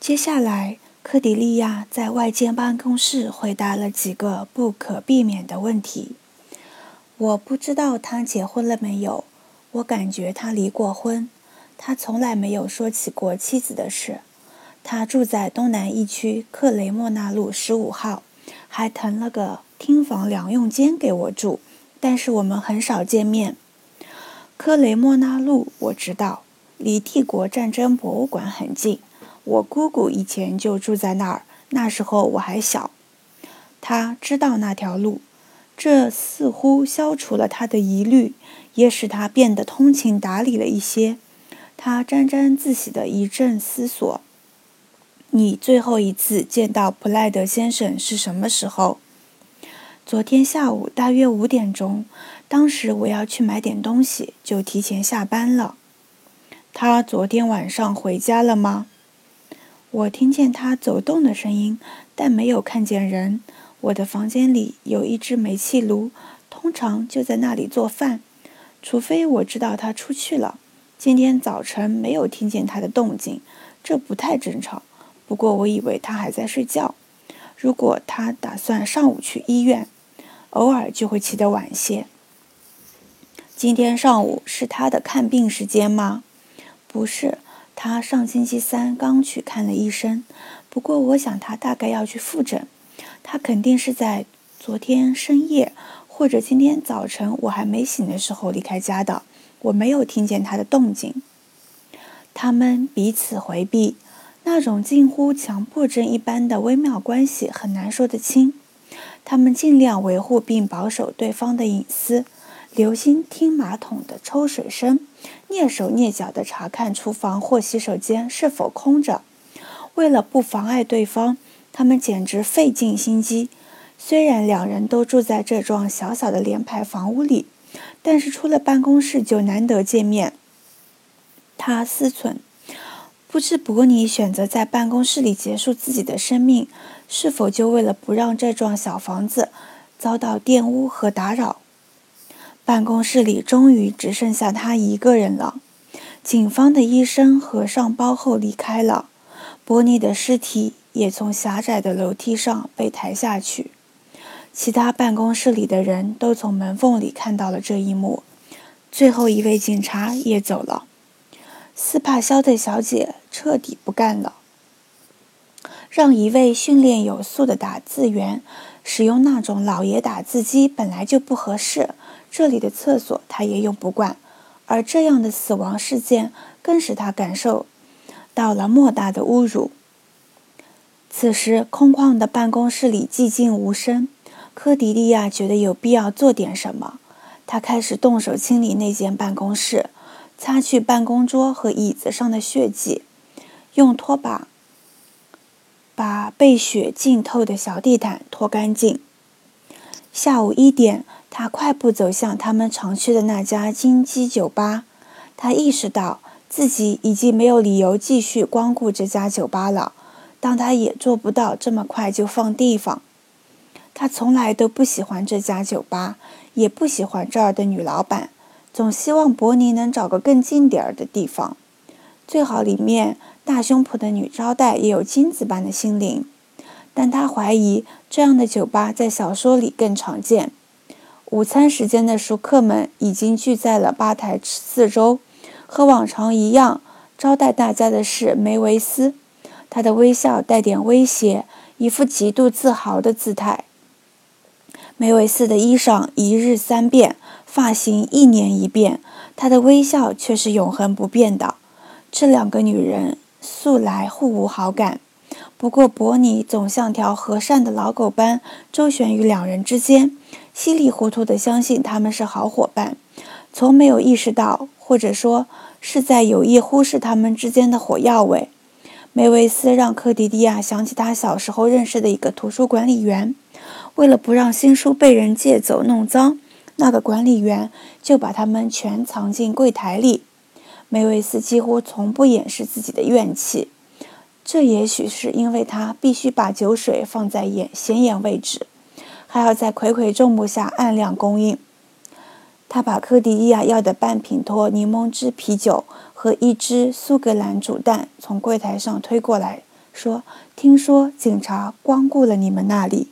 接下来，科迪利亚在外间办公室回答了几个不可避免的问题。我不知道他结婚了没有，我感觉他离过婚。他从来没有说起过妻子的事。他住在东南一区克雷莫纳路十五号，还腾了个厅房两用间给我住。但是我们很少见面。科雷莫纳路我知道，离帝国战争博物馆很近。我姑姑以前就住在那儿，那时候我还小。他知道那条路，这似乎消除了他的疑虑，也使他变得通情达理了一些。他沾沾自喜的一阵思索：“你最后一次见到普赖德先生是什么时候？”“昨天下午大约五点钟。当时我要去买点东西，就提前下班了。”“他昨天晚上回家了吗？”我听见他走动的声音，但没有看见人。我的房间里有一只煤气炉，通常就在那里做饭，除非我知道他出去了。今天早晨没有听见他的动静，这不太正常。不过我以为他还在睡觉。如果他打算上午去医院，偶尔就会起得晚些。今天上午是他的看病时间吗？不是。他上星期三刚去看了医生，不过我想他大概要去复诊。他肯定是在昨天深夜或者今天早晨我还没醒的时候离开家的。我没有听见他的动静。他们彼此回避，那种近乎强迫症一般的微妙关系很难说得清。他们尽量维护并保守对方的隐私。留心听马桶的抽水声，蹑手蹑脚地查看厨房或洗手间是否空着。为了不妨碍对方，他们简直费尽心机。虽然两人都住在这幢小小的联排房屋里，但是出了办公室就难得见面。他思忖：不知伯尼选择在办公室里结束自己的生命，是否就为了不让这幢小房子遭到玷污和打扰？办公室里终于只剩下他一个人了。警方的医生合上包后离开了，伯尼的尸体也从狭窄的楼梯上被抬下去。其他办公室里的人都从门缝里看到了这一幕。最后一位警察也走了。斯帕肖特小姐彻底不干了。让一位训练有素的打字员使用那种老爷打字机本来就不合适。这里的厕所他也用不惯，而这样的死亡事件更使他感受到了莫大的侮辱。此时，空旷的办公室里寂静无声。科迪利亚觉得有必要做点什么，他开始动手清理那间办公室，擦去办公桌和椅子上的血迹，用拖把把被雪浸透的小地毯拖干净。下午一点。他快步走向他们常去的那家金鸡酒吧。他意识到自己已经没有理由继续光顾这家酒吧了，但他也做不到这么快就放地方。他从来都不喜欢这家酒吧，也不喜欢这儿的女老板，总希望伯尼能找个更近点儿的地方，最好里面大胸脯的女招待也有金子般的心灵。但她怀疑这样的酒吧在小说里更常见。午餐时间的熟客们已经聚在了吧台四周，和往常一样，招待大家的是梅维斯。他的微笑带点威胁，一副极度自豪的姿态。梅维斯的衣裳一日三变，发型一年一变，他的微笑却是永恒不变的。这两个女人素来互无好感，不过伯尼总像条和善的老狗般周旋于两人之间。稀里糊涂地相信他们是好伙伴，从没有意识到，或者说是在有意忽视他们之间的火药味。梅维斯让科迪迪亚想起他小时候认识的一个图书管理员，为了不让新书被人借走弄脏，那个管理员就把它们全藏进柜台里。梅维斯几乎从不掩饰自己的怨气，这也许是因为他必须把酒水放在眼显眼位置。还要在睽睽众目下按量供应。他把科迪利亚要的半品托柠檬汁啤酒和一只苏格兰煮蛋从柜台上推过来，说：“听说警察光顾了你们那里。”